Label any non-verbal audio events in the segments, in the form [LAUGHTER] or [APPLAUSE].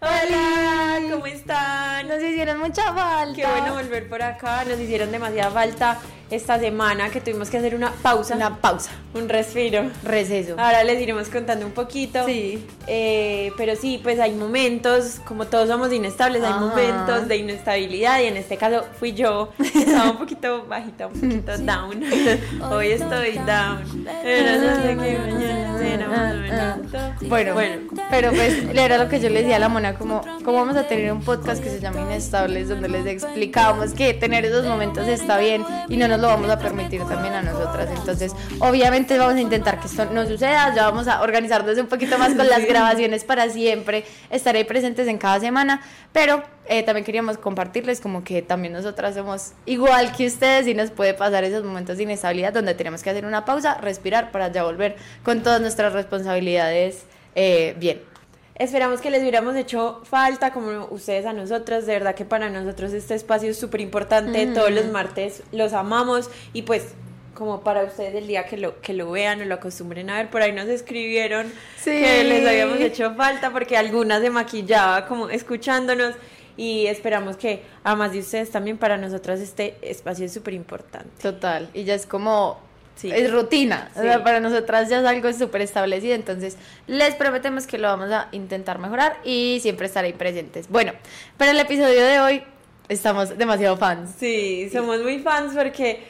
Hola, ¿cómo están? Nos hicieron mucha falta. Qué bueno volver por acá. Nos hicieron demasiada falta esta semana que tuvimos que hacer una pausa. Una pausa. Un respiro. Receso. Ahora les iremos contando un poquito. Sí. Eh, pero sí, pues hay momentos, como todos somos inestables, hay momentos de inestabilidad y en este caso fui yo. Estaba un poquito bajita, un poquito down. Hoy estoy down. Bueno, bueno, pero pues era lo que yo les decía a la mona, como, como vamos a tener un podcast que se llama Inestables, donde les explicábamos que tener esos momentos está bien y no nos lo vamos a permitir también a nosotras. Entonces, obviamente vamos a intentar que esto no suceda, ya vamos a organizarnos un poquito más con las grabaciones para siempre, estaré presentes en cada semana, pero eh, también queríamos compartirles como que también nosotras somos igual que ustedes y nos puede pasar esos momentos de inestabilidad donde tenemos que hacer una pausa, respirar para ya volver con todas nuestras responsabilidades eh, bien. Esperamos que les hubiéramos hecho falta, como ustedes a nosotros. De verdad que para nosotros este espacio es súper importante. Todos los martes los amamos. Y pues, como para ustedes el día que lo, que lo vean o lo acostumbren a ver, por ahí nos escribieron que les habíamos hecho falta porque algunas se maquillaba como escuchándonos. Y esperamos que, a más de ustedes también, para nosotras este espacio es súper importante. Total. Y ya es como es rutina. O sea, para nosotras ya es algo súper establecido. Entonces, les prometemos que lo vamos a intentar mejorar y siempre estar ahí presentes. Bueno, para el episodio de hoy estamos demasiado fans. Sí, somos muy fans porque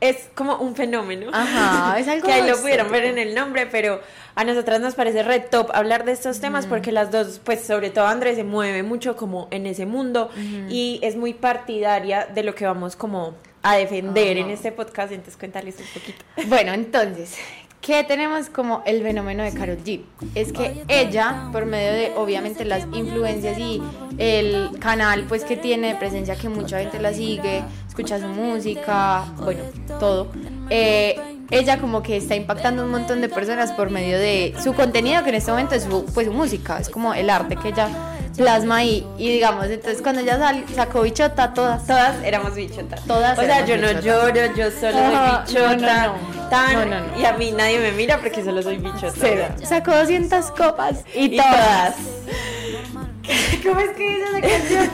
es como un fenómeno. Ajá, es [LAUGHS] algo que ahí lo pudieron ver en el nombre, pero a nosotras nos parece red top hablar de estos temas porque las dos, pues sobre todo Andrés se mueve mucho como en ese mundo y es muy partidaria de lo que vamos como a defender en este podcast, entonces cuéntales un poquito. [LAUGHS] Bueno, entonces, ¿qué tenemos como el fenómeno de Karol G? Es que ella, por medio de obviamente las influencias y el canal pues que tiene presencia que mucha gente la sigue, escucha su música, bueno, todo, eh, ella como que está impactando un montón de personas por medio de su contenido, que en este momento es su, pues, su música, es como el arte que ella plasma ahí. Y digamos, entonces cuando ella sacó bichota, todas. Todas éramos bichota. Todas. O sea, yo no lloro, yo solo soy bichota. tan, y a mí nadie me mira porque solo soy bichota. Sacó 200 copas y, todas. [LAUGHS] ¿Cómo es que dice esa canción?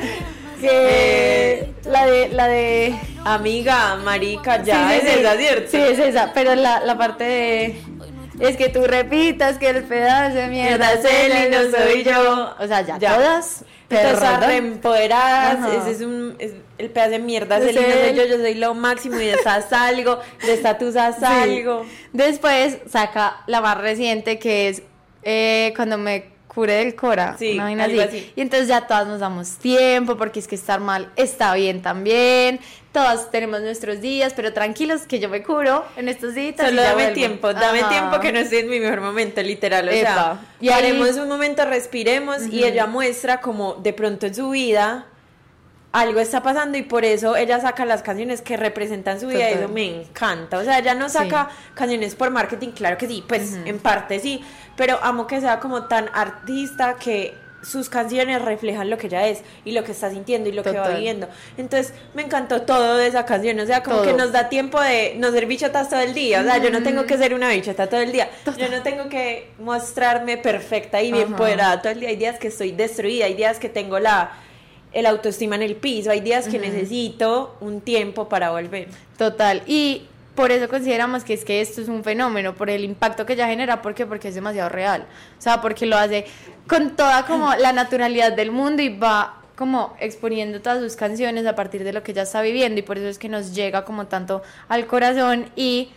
que la de la de amiga marica ya es esa cierto sí es esa pero la, la parte de es que tú repitas que el pedazo de mierda es él y no soy yo. O sea, ya, todas. Todas empoderadas, ese es un, el pedazo de mierda es él y no soy yo, yo soy lo máximo y de esta salgo, de esta tú salgo. Después saca la más reciente que es eh, cuando me cure del Cora. Sí, así. Y entonces ya todas nos damos tiempo, porque es que estar mal está bien también. Todas tenemos nuestros días, pero tranquilos que yo me curo en estos días. Solo dame tiempo, dame tiempo que no estoy en mi mejor momento, literal. O sea, y haremos un momento, respiremos y ella muestra como de pronto en su vida algo está pasando y por eso ella saca las canciones que representan su vida y eso me encanta. O sea, ella no saca canciones por marketing, claro que sí, pues en parte sí, pero amo que sea como tan artista que sus canciones reflejan lo que ella es y lo que está sintiendo y lo que va viviendo. Entonces, me encantó todo de esa canción, o sea, como que nos da tiempo de no ser bichotas todo el día, o sea, yo no tengo que ser una bichota todo el día, yo no tengo que mostrarme perfecta y bien poderada todo el día, hay días que estoy destruida, hay días que tengo la el autoestima en el piso, hay días que necesito un tiempo para volver. Total, y por eso consideramos que es que esto es un fenómeno, por el impacto que ella genera, ¿por qué? Porque es demasiado real, o sea, porque lo hace con toda como [LAUGHS] la naturalidad del mundo y va como exponiendo todas sus canciones a partir de lo que ella está viviendo y por eso es que nos llega como tanto al corazón y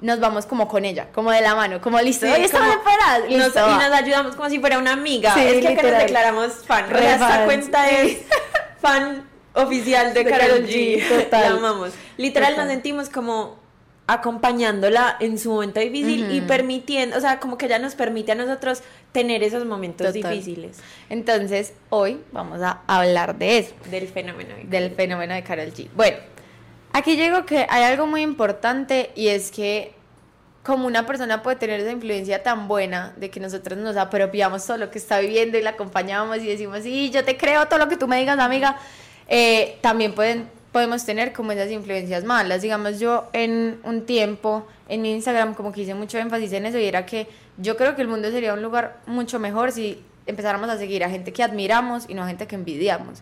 nos vamos como con ella, como de la mano, como listo, sí, estamos separadas. y nos ayudamos como si fuera una amiga. es que acá nos declaramos fan. esta cuenta es [LAUGHS] fan oficial de, Carol G. [LAUGHS] Total. La amamos. Literal nos sentimos como acompañándola en su momento difícil y permitiendo, o sea, como que ella nos permite a nosotros tener esos momentos difíciles. Entonces, hoy vamos a hablar de eso. Del fenómeno de Del fenómeno de Carol G. Bueno, aquí llego que hay algo muy importante y es que como una persona puede tener esa influencia tan buena de que nosotros nos apropiamos todo lo que está viviendo y la acompañamos y decimos, sí, yo te creo todo lo que tú me digas, amiga, eh, también pueden podemos tener como esas influencias malas. Digamos, yo en un tiempo en mi Instagram como que hice mucho énfasis en eso y era que yo creo que el mundo sería un lugar mucho mejor si empezáramos a seguir a gente que admiramos y no a gente que envidiamos.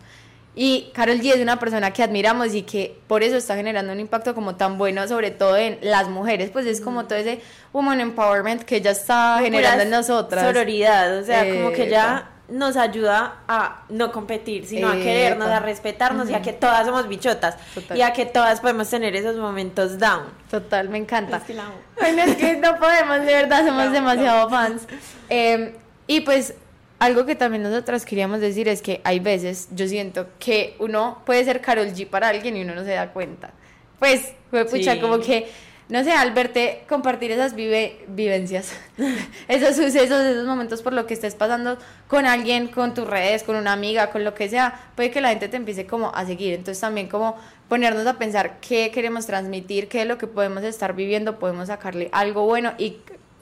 Y Carol G es una persona que admiramos y que por eso está generando un impacto como tan bueno, sobre todo en las mujeres, pues es como todo ese woman empowerment que ella está generando en nosotras. Sororidad, o sea, como que ya nos ayuda a no competir, sino a querernos, a respetarnos y a que todas somos bichotas y a que todas podemos tener esos momentos down. Total, me encanta. Es que Bueno, es que no podemos, de verdad, somos [LAUGHS] demasiado fans. Em, y pues algo que también nosotras queríamos decir es que hay veces yo siento que uno puede ser Carol G para alguien y uno no se da cuenta. Pues, fue pucha, como que no sé, al verte compartir esas vive, vivencias, [LAUGHS] esos sucesos, esos momentos por lo que estés pasando con alguien, con tus redes, con una amiga, con lo que sea, puede que la gente te empiece como a seguir. Entonces también como ponernos a pensar qué queremos transmitir, qué es lo que podemos estar viviendo, podemos sacarle algo bueno y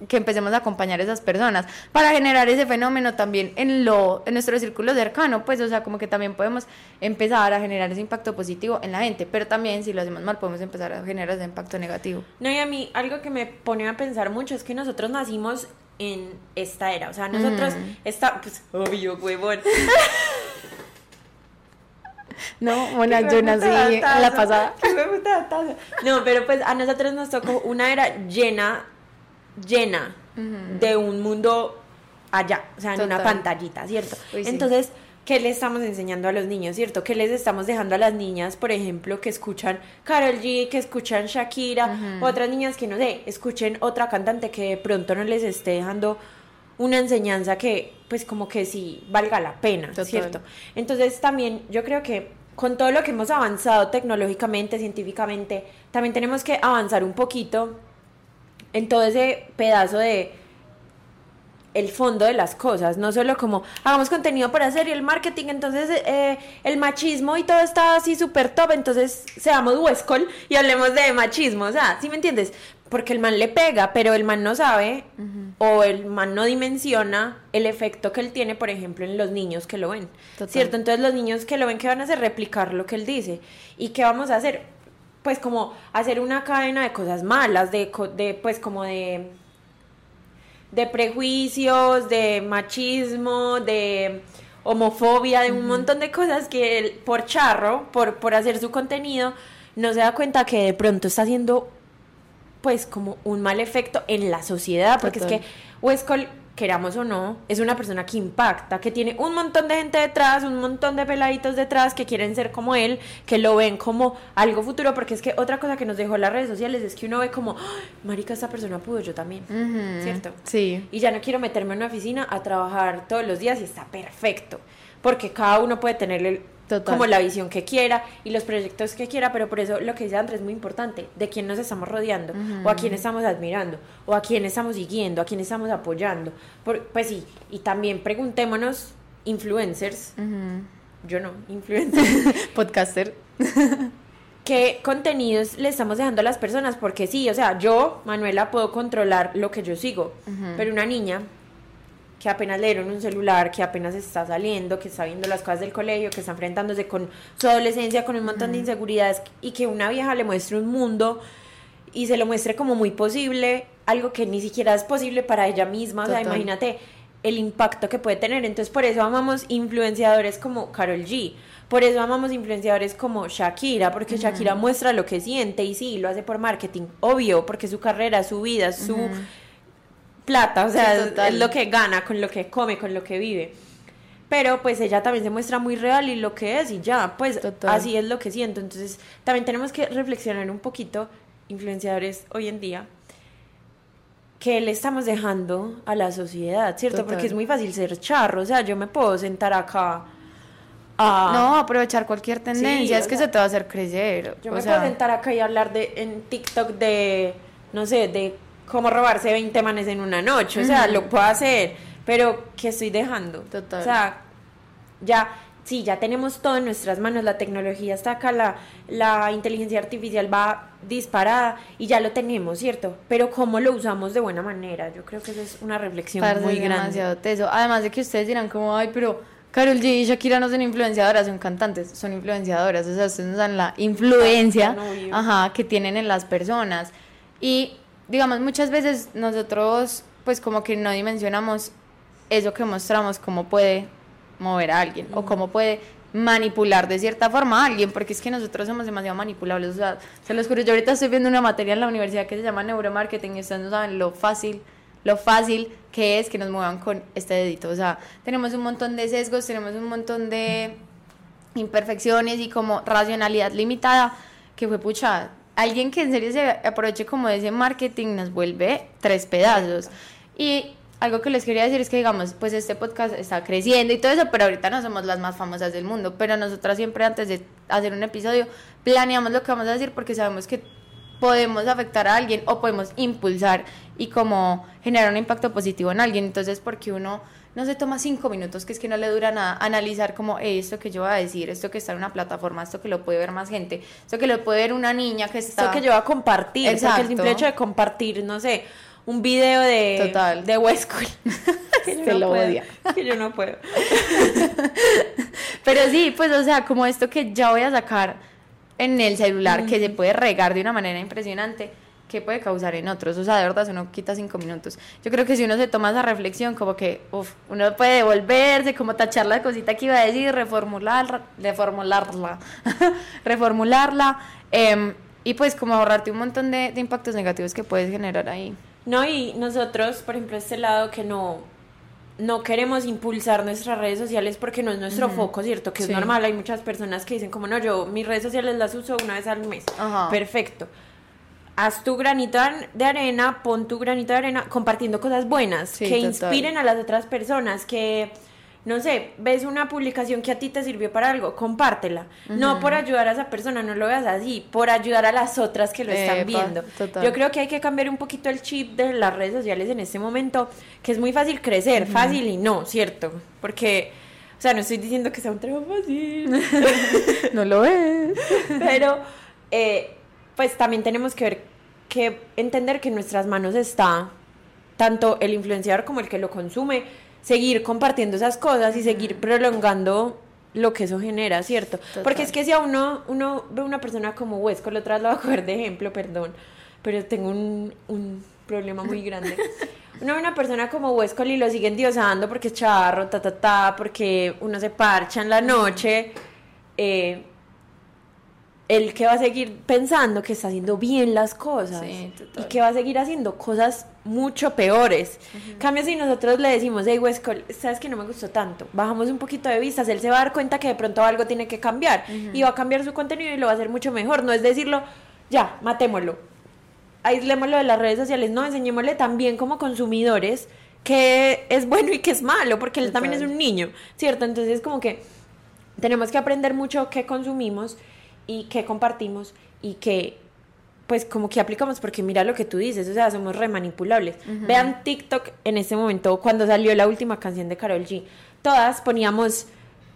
que empecemos a acompañar a esas personas para generar ese fenómeno también en lo en nuestro círculo cercano, pues o sea, como que también podemos empezar a generar ese impacto positivo en la gente, pero también si lo hacemos mal podemos empezar a generar ese impacto negativo. No, y a mí algo que me pone a pensar mucho es que nosotros nacimos en esta era, o sea, nosotros mm. está pues obvio, huevón. [LAUGHS] No, bueno, yo nací la pasada. No, pero pues a nosotros nos tocó una era llena llena de un mundo allá, o sea, en una pantallita, ¿cierto? Entonces, ¿qué le estamos enseñando a los niños, cierto? ¿Qué les estamos dejando a las niñas, por ejemplo, que escuchan Carol G, que escuchan Shakira, otras niñas que no sé, escuchen otra cantante que de pronto no les esté dejando una enseñanza que, pues, como que sí valga la pena, ¿cierto? Entonces, también yo creo que con todo lo que hemos avanzado tecnológicamente, científicamente, también tenemos que avanzar un poquito en todo ese pedazo de el fondo de las cosas, no solo como hagamos contenido para hacer y el marketing, entonces eh, el machismo y todo está así súper top, entonces seamos Huescol y hablemos de machismo, o sea, ¿sí me entiendes? Porque el man le pega, pero el man no sabe o el man no dimensiona el efecto que él tiene, por ejemplo, en los niños que lo ven, ¿cierto? Entonces los niños que lo ven, ¿qué van a hacer? Replicar lo que él dice. ¿Y qué vamos a hacer? Pues como hacer una cadena de cosas malas, de, de pues como de, de prejuicios, de machismo, de homofobia, de un montón de cosas que él, por charro, por, por hacer su contenido, no se da cuenta que de pronto está haciendo pues como un mal efecto en la sociedad, porque es que queramos o no, es una persona que impacta, que tiene un montón de gente detrás, un montón de peladitos detrás que quieren ser como él, que lo ven como algo futuro, porque es que otra cosa que nos dejó las redes sociales es que uno ve como, marica, esta persona pudo, yo también, ¿cierto? Sí. Y ya no quiero meterme en una oficina a trabajar todos los días y está perfecto, porque cada uno puede tener el como la visión que quiera y los proyectos que quiera, pero por eso lo que dice Andrés es muy importante, de quién nos estamos rodeando, o a quién estamos admirando, o a quién estamos siguiendo, a quién estamos apoyando. pues sí, y también preguntémonos, influencers, yo no, influencers, [LAUGHS] podcaster, [LAUGHS] qué contenidos le estamos dejando a las personas, porque sí, o sea, yo, Manuela, puedo controlar lo que yo sigo, pero una niña que apenas le dieron un celular, que apenas está saliendo, que está viendo las cosas del colegio, que está enfrentándose con su adolescencia, con un montón de inseguridades, y que una vieja le muestre un mundo y se lo muestre como muy posible, algo que ni siquiera es posible para ella misma, o sea, imagínate el impacto que puede tener. Entonces, por eso amamos influenciadores como Carol G. Por eso amamos influenciadores como Shakira, porque Shakira muestra lo que siente y sí, lo hace por marketing, obvio, porque su carrera, su vida, su plata, o sea, es, lo que gana, con lo que come, con lo que vive. Pero pues ella también se muestra muy real y lo que es y ya, pues así es lo que siento. Entonces también tenemos que reflexionar un poquito, influenciadores hoy en día, que le estamos dejando a la sociedad, ¿cierto? Porque es muy fácil ser charro, o sea, yo me puedo sentar acá Ah. no, aprovechar cualquier tendencia, es que se te va a hacer crecer. Yo me puedo sentar acá y hablar de en TikTok de, no sé, de cómo robarse 20 manes en una noche, o sea, lo puedo hacer, pero ¿qué estoy dejando? Total. O sea, ya sí, ya tenemos todo en nuestras manos, la tecnología está acá, la, la inteligencia artificial va disparada y ya lo tenemos, ¿cierto? Pero ¿cómo lo usamos de buena manera? Yo creo que eso es una reflexión muy grande. demasiado teso. Además de que ustedes dirán como, ay, pero Carol G y Shakira no son influenciadoras, son cantantes, son influenciadoras, o sea, ustedes dan la influencia ajá, que tienen en las personas. Y, digamos, muchas veces nosotros, pues como que no dimensionamos eso que mostramos, cómo puede mover a alguien o cómo puede manipular de cierta forma a alguien, porque es que nosotros somos demasiado manipulables. O sea, se los juro, yo ahorita estoy viendo una materia en la universidad que se llama neuromarketing y ustedes no saben lo fácil, lo fácil que es que nos muevan con este dedito. O sea, tenemos un montón de sesgos, tenemos un montón de imperfecciones y como racionalidad limitada que fue pucha. Alguien que en serio se aproveche como de ese marketing nos vuelve tres pedazos. Y algo que les quería decir es que, digamos, pues este podcast está creciendo y todo eso, pero ahorita no somos las más famosas del mundo. Pero nosotras siempre antes de hacer un episodio planeamos lo que vamos a decir porque sabemos que podemos afectar a alguien o podemos impulsar y como generar un impacto positivo en alguien. Entonces, porque uno no se toma cinco minutos, que es que no le dura nada, analizar como esto que yo voy a decir, esto que está en una plataforma, esto que lo puede ver más gente, esto que lo puede ver una niña que está... Esto que yo voy a compartir, Exacto. el simple hecho de compartir, no sé un video de, Total. de Westcool. [LAUGHS] [LAUGHS] que yo no puedo, Que yo no puedo. Pero sí, pues, o sea, como esto que ya voy a sacar en el celular, que se puede regar de una manera impresionante, ¿qué puede causar en otros? O sea, de verdad, si uno quita cinco minutos. Yo creo que si uno se toma esa reflexión, como que, uff, uno puede devolverse, como tachar la cosita que iba a decir, reformular, reformularla, [LAUGHS] reformularla, em, y pues como ahorrarte un montón de impactos negativos que puedes generar ahí. No, y nosotros, por ejemplo, este lado que no, no queremos impulsar nuestras redes sociales porque no es nuestro foco, ¿cierto? Que es normal, hay muchas personas que dicen como no, yo mis redes sociales las uso una vez al mes. Perfecto. Haz tu granito de arena, pon tu granito de arena compartiendo cosas buenas que inspiren a las otras personas, que no sé, ves una publicación que a ti te sirvió para algo, compártela. No por ayudar a esa persona, no lo veas así, por ayudar a las otras que lo están viendo. Yo creo que hay que cambiar un poquito el chip de las redes sociales en este momento, que es muy fácil crecer, fácil y no, ¿cierto? Porque, o sea, no estoy diciendo que sea un trabajo fácil. [LAUGHS] no lo es. [LAUGHS] Pero, eh, pues también tenemos que ver, que entender que en nuestras manos está tanto el influenciador como el que lo consume seguir compartiendo esas cosas y seguir prolongando lo que eso genera, ¿cierto? Porque es que si a uno, uno ve una persona como Huesco, lo otras lo voy a coger de ejemplo, perdón, pero tengo un, un problema muy grande. [LAUGHS] Uno ve una persona como Huesco y lo siguen diosando porque es charro, ta, ta, ta, porque uno se parcha en la noche, eh, el que va a seguir pensando que está haciendo bien las cosas y que va a seguir haciendo cosas mucho peores. Cambio si nosotros le decimos, hey Wesco, sabes que no me gustó tanto, bajamos un poquito de vistas, él se va a dar cuenta que de pronto algo tiene que cambiar y va a cambiar su contenido y lo va a hacer mucho mejor. No es decirlo, ya, matémoslo, aislémoslo de las redes sociales, no, enseñémosle también como consumidores que es bueno y que es malo, porque él también es un niño, ¿cierto? Entonces como que tenemos que aprender mucho qué consumimos y que compartimos y que pues como que aplicamos porque mira lo que tú dices, o sea, somos remanipulables. Vean TikTok en ese momento cuando salió la última canción de Carol G. Todas poníamos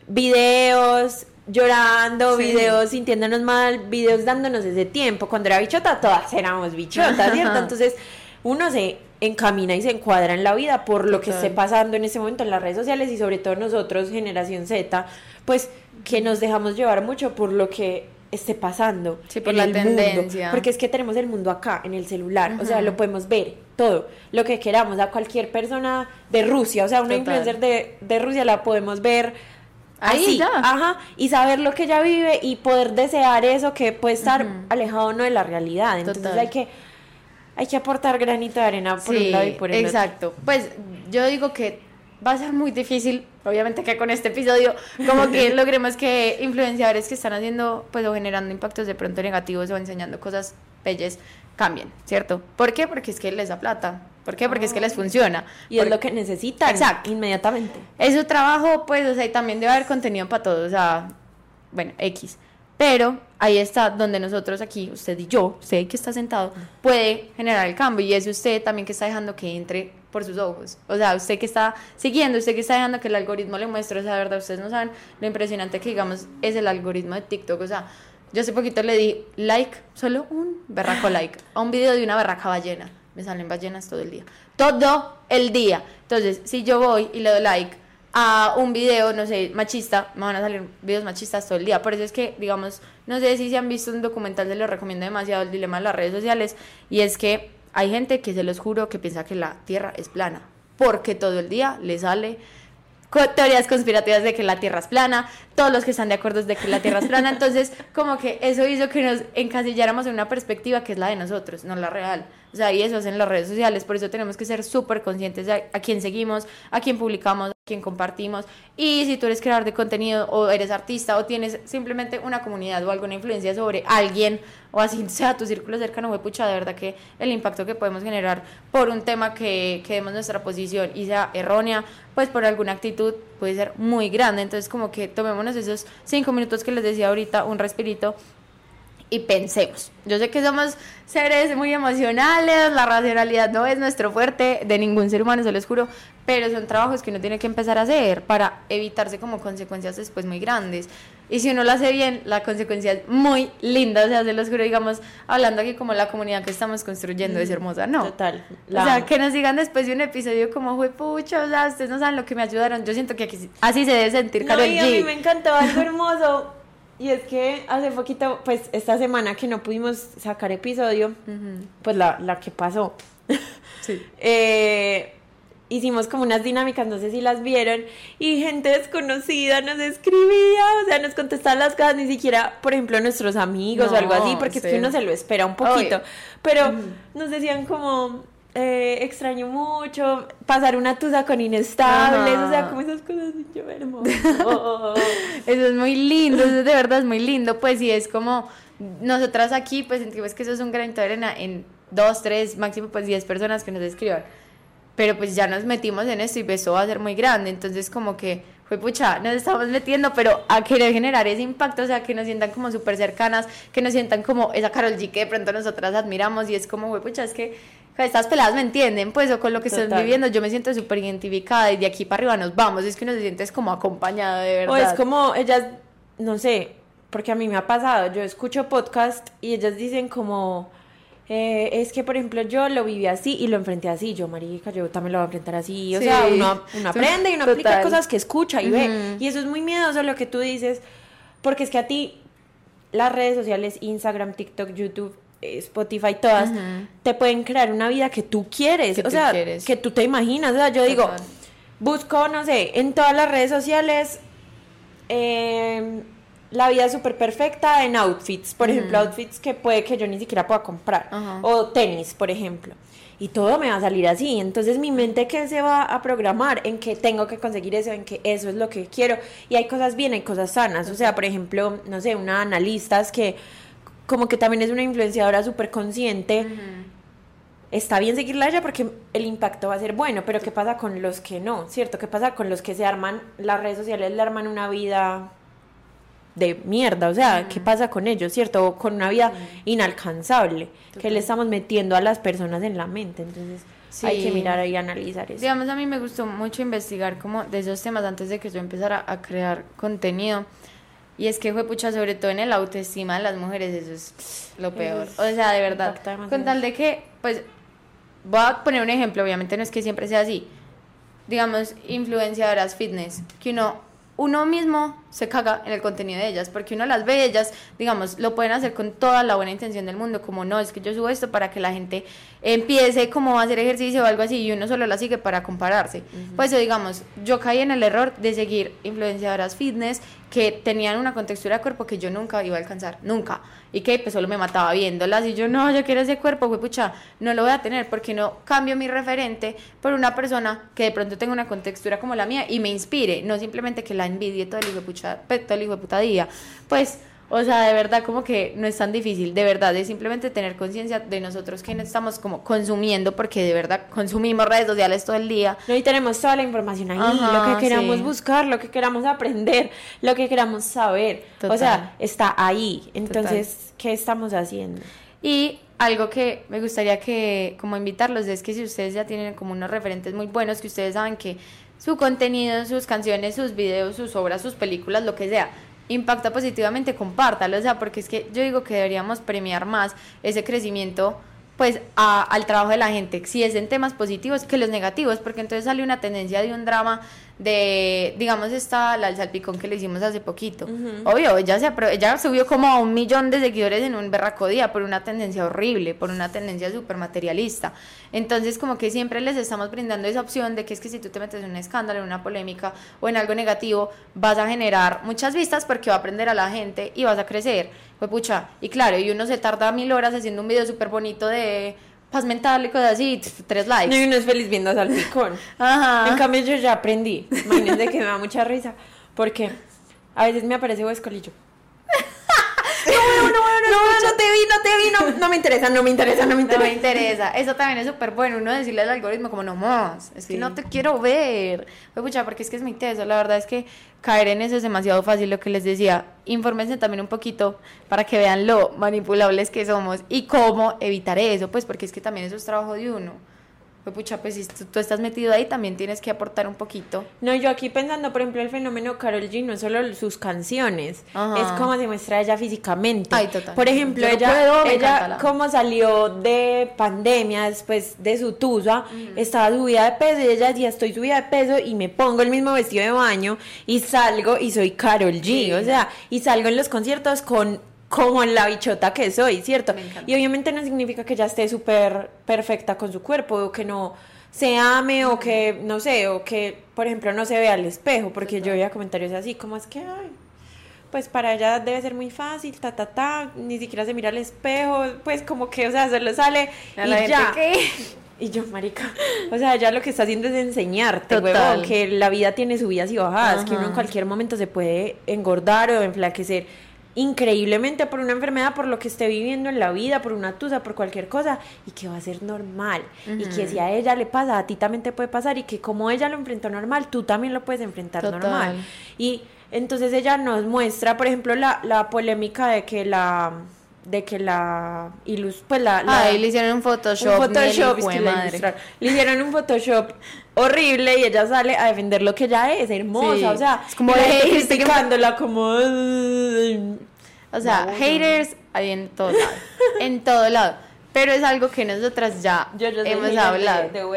videos llorando, videos sintiéndonos mal, videos dándonos ese tiempo. Cuando era bichota, todas éramos bichotas, ¿cierto? Entonces, uno se encamina y se encuadra en la vida por lo que esté pasando en ese momento en las redes sociales y sobre todo nosotros, generación Z, pues que nos dejamos llevar mucho por lo que esté pasando sí, por la tendencia. porque es que tenemos el mundo acá, en el celular, o sea, lo podemos ver, todo, lo que queramos, a cualquier persona de Rusia, o sea, una influencer de, de, Rusia la podemos ver Ahí así, ajá, y saber lo que ella vive y poder desear eso que puede estar alejado no de la realidad, entonces hay que hay que aportar granito de arena por un lado y por el exacto. otro. Exacto, pues yo digo que va a ser muy difícil, obviamente que con este episodio, como que [LAUGHS] logremos que influenciadores que están haciendo, pues o generando impactos de pronto negativos o enseñando cosas bellas, cambien, ¿cierto? ¿Por qué? Porque es que les da plata. ¿Por qué? Porque es que les funciona. Y es lo que necesitan. Exacto. Inmediatamente. Es su trabajo, pues, o sea, y también debe haber contenido para todos, o sea, bueno, X. Pero ahí está donde nosotros aquí, usted y yo, usted que está sentado, puede generar el cambio. Y es usted también que está dejando que entre por sus ojos. O sea, usted que está siguiendo, usted que está dejando que el algoritmo le muestre esa verdad. Ustedes no saben lo impresionante que, digamos, es el algoritmo de TikTok. O sea, yo hace poquito le di like, solo un berraco [LAUGHS] like, a un video de una berraca ballena me salen ballenas todo el día. Todo el día. Entonces, si yo voy y le doy like a un video, no sé, machista, me van a salir videos machistas todo el día. Por eso es que, digamos, no sé si se han visto un documental, se lo recomiendo demasiado, el dilema de las redes sociales, y es que hay gente que se los juro que piensa que la Tierra es plana, porque todo el día le sale teorías conspirativas de que la Tierra es plana, todos los que están de acuerdo de que la Tierra es plana, entonces [LAUGHS] como que eso hizo que nos encasilláramos en una perspectiva que es la de nosotros, no la real. O sea, y eso es en las redes sociales, por eso tenemos que ser súper conscientes de a, quién seguimos, a quién publicamos, a quién compartimos. Y si tú eres creador de contenido o eres artista o tienes simplemente una comunidad o alguna influencia sobre alguien o así [LAUGHS] sea tu círculo cercano, fue pucha, de verdad que el impacto que podemos generar por un tema que, que demos nuestra posición y sea errónea, pues por alguna actitud puede ser muy grande. Entonces como que tomémonos esos cinco minutos que les decía ahorita, un respirito y pensemos. Yo sé que somos seres muy emocionales, la racionalidad no es nuestro fuerte de ningún ser humano, se los juro, pero son trabajos que uno tiene que empezar a hacer para evitarse como consecuencias después muy grandes. Y si uno lo hace bien, la consecuencia es muy linda, o sea, se los juro, digamos, hablando aquí como la comunidad que estamos construyendo es hermosa, ¿no? Total. O sea, que nos digan después de un episodio como, fue pucha, o sea, ustedes no saben lo que me ayudaron, yo siento que así se debe sentir no, y a mí me encantó algo [LAUGHS] hermoso y es que hace poquito, pues esta semana que no pudimos sacar episodio, pues la, la, que pasó, [LAUGHS] sí. [LAUGHS] eh, hicimos como unas dinámicas, no sé si las vieron, y gente desconocida nos escribía, o sea, nos contestaban las cosas, ni siquiera, por ejemplo, nuestros amigos o algo así, porque es que uno se lo espera un poquito, pero nos decían como, eh, extraño mucho pasar una tusa con inestables, o sea, como esas cosas, yo hermoso. [LAUGHS] eso es muy lindo, eso de verdad es muy lindo, pues, y es como nosotras aquí, pues sentimos que eso es un granito de arena en dos, tres, máximo pues diez personas que nos escriban. Pero pues ya nos metimos en esto y eso va a ser muy grande, entonces como que fue pucha, nos estamos metiendo, pero a querer generar ese impacto, o sea, que nos sientan como súper cercanas, que nos sientan como esa Carol G que de pronto nosotras admiramos y es como, fue pucha, es que estas peladas me entienden, pues, o con lo que están viviendo, yo me siento súper identificada y de aquí para arriba nos vamos, es que uno se siente como acompañada, de verdad. O es como ellas, no sé, porque a mí me ha pasado, yo escucho podcast y ellas dicen como... Eh, es que, por ejemplo, yo lo viví así y lo enfrenté así. Yo, marica, yo también lo voy a enfrentar así. O sea, uno, aprende y uno aplica cosas que escucha y ve. Y eso es muy miedoso lo que tú dices, porque es que a ti las redes sociales, Instagram, TikTok, YouTube, Spotify, todas, te pueden crear una vida que tú quieres, o sea, que tú te imaginas, o sea, yo digo, busco, no sé, en todas las redes sociales, em, la vida súper perfecta en outfits, por ejemplo, outfits que puede que yo ni siquiera pueda comprar, o tenis, por ejemplo, y todo me va a salir así, entonces mi mente que se va a programar en que tengo que conseguir eso, en que eso es lo que quiero, y hay cosas bien, hay cosas sanas, o sea, por ejemplo, no sé, una analista es que como que también es una influenciadora súper consciente. Está bien seguirla a ella porque el impacto va a ser bueno, pero ¿qué pasa con los que no? ¿Cierto? ¿Qué pasa con los que se arman, las redes sociales le arman una vida de mierda? O sea, ¿qué pasa con ellos? ¿Cierto? O con una vida inalcanzable que le estamos metiendo a las personas en la mente. Entonces... Hay que mirar y analizar eso. Digamos, a mí me gustó mucho investigar como de esos temas antes de que yo empezara a crear contenido. Y es que fue pucha, sobre todo en el autoestima de las mujeres, eso es lo peor. o sea, de verdad. Con tal de que, pues, voy a poner un ejemplo, obviamente no es que siempre sea así. Digamos, influenciadoras fitness, que uno, uno mismo se caga en el contenido de ellas, porque uno las ve, ellas, digamos, lo pueden hacer con toda la buena intención del mundo, como no, es que yo subo esto para que la gente empiece como a hacer ejercicio o algo así, y uno solo la sigue para compararse. Pues digamos, yo caí en el error de seguir influenciadoras fitness que tenían una contextura de cuerpo que yo nunca iba a alcanzar, nunca, y que pues solo me mataba viéndolas, y yo, no, yo quiero ese cuerpo, pues pucha, no lo voy a tener, porque no cambio mi referente por una persona que de pronto tenga una contextura como la mía y me inspire, no simplemente que la envidie todo el hijo pucha, todo el hijo de puta día. Pues O sea, de verdad como que no es tan difícil, de verdad, es simplemente tener conciencia de nosotros que no estamos como consumiendo, porque de verdad consumimos redes sociales todo el día. No, y tenemos toda la información ahí, lo que queramos buscar, lo que queramos aprender, lo que queramos saber. O sea, está ahí. Entonces, ¿qué estamos haciendo? Y algo que me gustaría que como invitarlos es que si ustedes ya tienen como unos referentes muy buenos, que ustedes saben que su contenido, sus canciones, sus videos, sus obras, sus películas, lo que sea, impacta positivamente, compártalo, o sea, porque es que yo digo que deberíamos premiar más ese crecimiento pues al trabajo de la gente, si es en temas positivos que los negativos, porque entonces sale una tendencia de un drama de, digamos, esta, la del salpicón que le hicimos hace poquito. Obvio, ella, se, ella subió como a un millón de seguidores en un berraco día por una tendencia horrible, por una tendencia súper materialista. Entonces, como que siempre les estamos brindando esa opción de que es que si tú te metes en un escándalo, en una polémica o en algo negativo, vas a generar muchas vistas porque va a aprender a la gente y vas a crecer. Pues pucha, y claro, y uno se tarda mil horas haciendo un video súper bonito de paz mental y cosas así, tres likes. y uno es feliz viendo Salpicón. Ajá. En cambio, yo ya aprendí. Imagínense que me da mucha risa. Porque a veces me aparece Huescolillo no, no, no, no, no, te vi, no te vi, no, me interesa, no me interesa, no me interesa. No me interesa. Eso también es súper bueno, uno decirle al algoritmo como, no más, es que no te quiero ver. Pues, pucha, porque es que es muy teso, la verdad es que caer en eso es demasiado fácil, lo que les decía. Infórmense también un poquito para que vean lo manipulables que somos y cómo evitar eso, pues porque es que también eso es trabajo de uno pues pucha, pues si tú, estás metido ahí también tienes que aportar un poquito. No, yo aquí pensando, por ejemplo, el fenómeno Carol G no es solo sus canciones, es como se muestra ella físicamente. Ay, total. Por ejemplo, ella, ella como salió de pandemia después de su tusa, estaba subida de peso y ella decía, estoy subida de peso y me pongo el mismo vestido de baño y salgo y soy Carol G, o sea, y salgo en los conciertos con como en la bichota que soy, ¿cierto? Y obviamente no significa que ya esté súper perfecta con su cuerpo o que no se ame o que, no sé, o que, por ejemplo, no se vea al espejo, porque yo veía comentarios así, como es que, ay, pues para ella debe ser muy fácil, ta, ta, ta, ni siquiera se mira al espejo, pues como que, o sea, solo sale y ya. [LAUGHS] [LAUGHS] Y yo, marica, o sea, ya lo que está haciendo es enseñarte, huevón, que la vida tiene subidas y bajadas, que uno en cualquier momento se puede engordar o enflaquecer increíblemente por una enfermedad, por lo que esté viviendo en la vida, por una tusa, por cualquier cosa, y que va a ser normal. Y que si a ella le pasa, a ti también te puede pasar, y que como ella lo enfrentó normal, tú también lo puedes enfrentar normal. Y entonces ella nos muestra, por ejemplo, la, la polémica de que la de que la ilus pues la, le hicieron un Photoshop, un Photoshop le hicieron un Photoshop horrible y ella sale a defender lo que ella es, hermosa, o sea, es como criticándola como o sea, haters hay en todo lado, en todo lado, pero es algo que nosotras ya hemos hablado. [LAUGHS]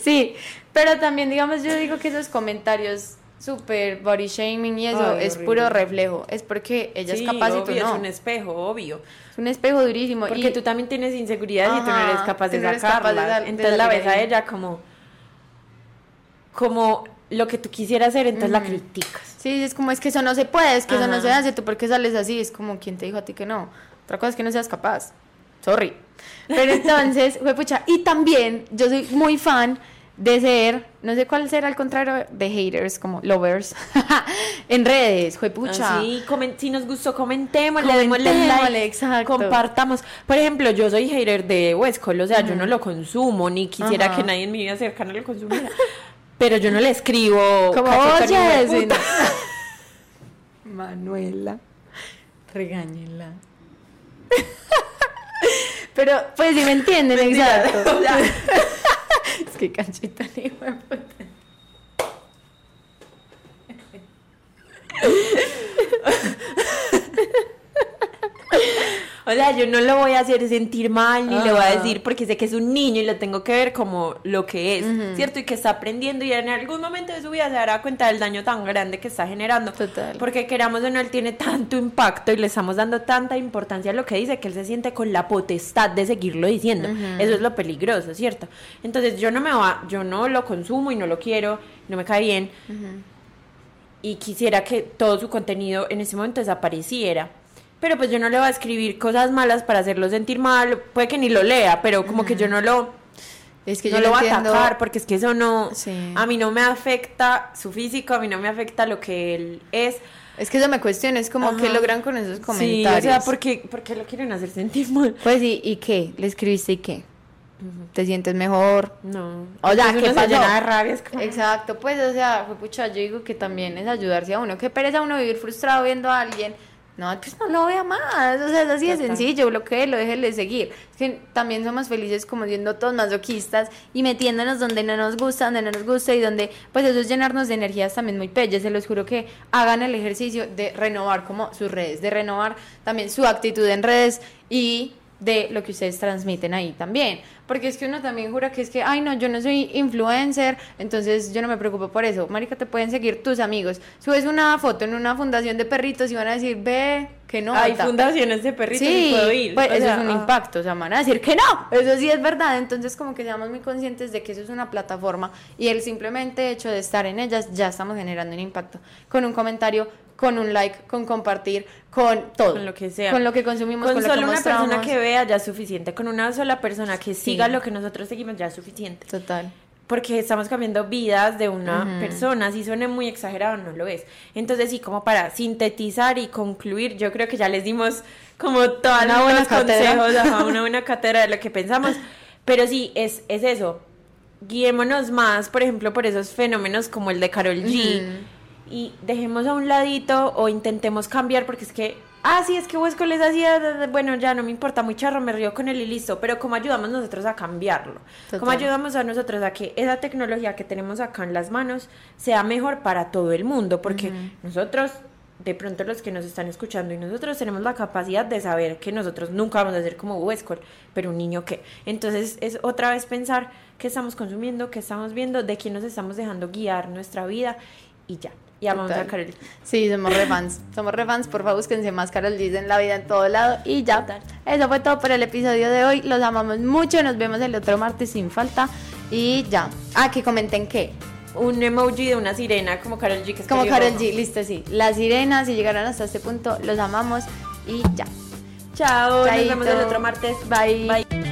sí, pero también digamos yo digo que esos comentarios super body shaming y eso es puro reflejo, es porque ella es capaz y tú no. Es un espejo, obvio. Es un espejo durísimo. Porque tú también tienes inseguridad y tú no eres capaz de sacarla. entonces la ves a ella como, como lo que tú quisieras hacer, entonces la criticas. Sí, es como es que eso no se puede, es que eso no se hace, tú por qué sales así, es como quien te dijo a ti que no. Otra cosa es que no seas capaz. Sorry. Pero [LAUGHS] entonces, fue pucha, y también yo soy muy fan de ser, no sé cuál será el contrario de haters, como lovers, [LAUGHS] en redes, juepucha. Ah, sí, si nos gustó, comentemos, le demos like, exacto. compartamos. Por ejemplo, yo soy hater de Westcol, o sea, yo no lo consumo, ni quisiera que nadie en mi vida cercana lo consumiera. pero yo no le escribo. Como, oye, [LAUGHS] Manuela, regáñenla. [LAUGHS] pero, pues, si me entienden, exacto. Es que canchita ni puta. O sea, yo no lo voy a hacer sentir mal, ni le voy a decir porque sé que es un niño y lo tengo que ver como lo que es, ¿cierto? Y que está aprendiendo y en algún momento de su vida se dará cuenta del daño tan grande que está generando. Total. Porque queramos o no, él tiene tanto impacto y le estamos dando tanta importancia a lo que dice que él se siente con la potestad de seguirlo diciendo. Eso es lo peligroso, ¿cierto? Entonces yo no me va, yo no lo consumo y no lo quiero, no me cae bien. Y quisiera que todo su contenido en ese momento desapareciera pero pues yo no le voy a escribir cosas malas para hacerlo sentir mal, puede que ni lo lea, pero como que yo no lo Es que yo no lo voy a atacar porque es que eso no, a mí no me afecta su físico, a mí no me afecta lo que él es. Es que eso me cuestiona, es como que logran con esos comentarios. Sí, o sea, ¿por qué, lo quieren hacer sentir mal? Pues, ¿y, y qué? ¿Le escribiste y qué? ¿Te sientes mejor? No. O sea, que pasó? de rabia. Exacto, pues, o sea, fue pucha, yo digo que también es ayudarse a uno. Que pereza uno vivir frustrado viendo a alguien no, pues no lo vea más, o sea, es así de sencillo, lo que lo déjele seguir. Es que también somos felices como siendo todos masoquistas y metiéndonos donde no nos gusta, donde no nos gusta y donde, pues eso es llenarnos de energías también muy bellas. Se los juro que hagan el ejercicio de renovar como sus redes, de renovar también su actitud en redes y de lo que ustedes transmiten ahí también. Porque es que uno también jura que es que, ay, no, yo no soy influencer, entonces yo no me preocupo por eso. Marica, te pueden seguir tus amigos. Subes una foto en una fundación de perritos y van a decir, ve, que no. Hay fundaciones de perritos sí, y puedo ir. Pues eso es un ah. impacto, o sea, van a decir que no. Eso sí es verdad. Entonces, como que seamos muy conscientes de que eso es una plataforma y el simplemente hecho de estar en ellas ya estamos generando un impacto. Con un comentario, con un like, con compartir, con todo. Con lo que sea. Con lo que consumimos, con, solo una persona que vea ya es suficiente. Con una sola persona que siga lo que nosotros seguimos ya es suficiente. Total porque estamos cambiando vidas de una persona, si suene muy exagerado, no lo es. Entonces, sí, como para sintetizar y concluir, yo creo que ya les dimos como todos los consejos, una buena [LAUGHS] cátedra de lo que pensamos, pero sí, es, es eso, guiémonos más, por ejemplo, por esos fenómenos como el de Carol G, y dejemos a un ladito o intentemos cambiar, porque es que ah, sí, es que Huesco les hacía, bueno, ya no me importa, muy charro, me río con él y listo, pero ¿cómo ayudamos nosotros a cambiarlo? ¿Cómo ayudamos a nosotros a que esa tecnología que tenemos acá en las manos sea mejor para todo el mundo? Porque nosotros, de pronto los que nos están escuchando y nosotros tenemos la capacidad de saber que nosotros nunca vamos a ser como Huesco, pero un niño que. Entonces es otra vez pensar qué estamos consumiendo, qué estamos viendo, de quién nos estamos dejando guiar nuestra vida y ya. Y amamos a Carol Sí, somos re fans. Somos re fans. Por favor, búsquense más Carol G en la vida en todo lado. Y ya. Eso fue todo por el episodio de hoy. Los amamos mucho. Nos vemos el otro martes sin falta. Y ya. Ah, que comenten qué. Un emoji de una sirena como Carol G. Que como Carol G, listo, sí. Las sirenas, si llegaron hasta este punto, los amamos. Y ya. Chao. Nos vemos el otro martes. Bye. Bye.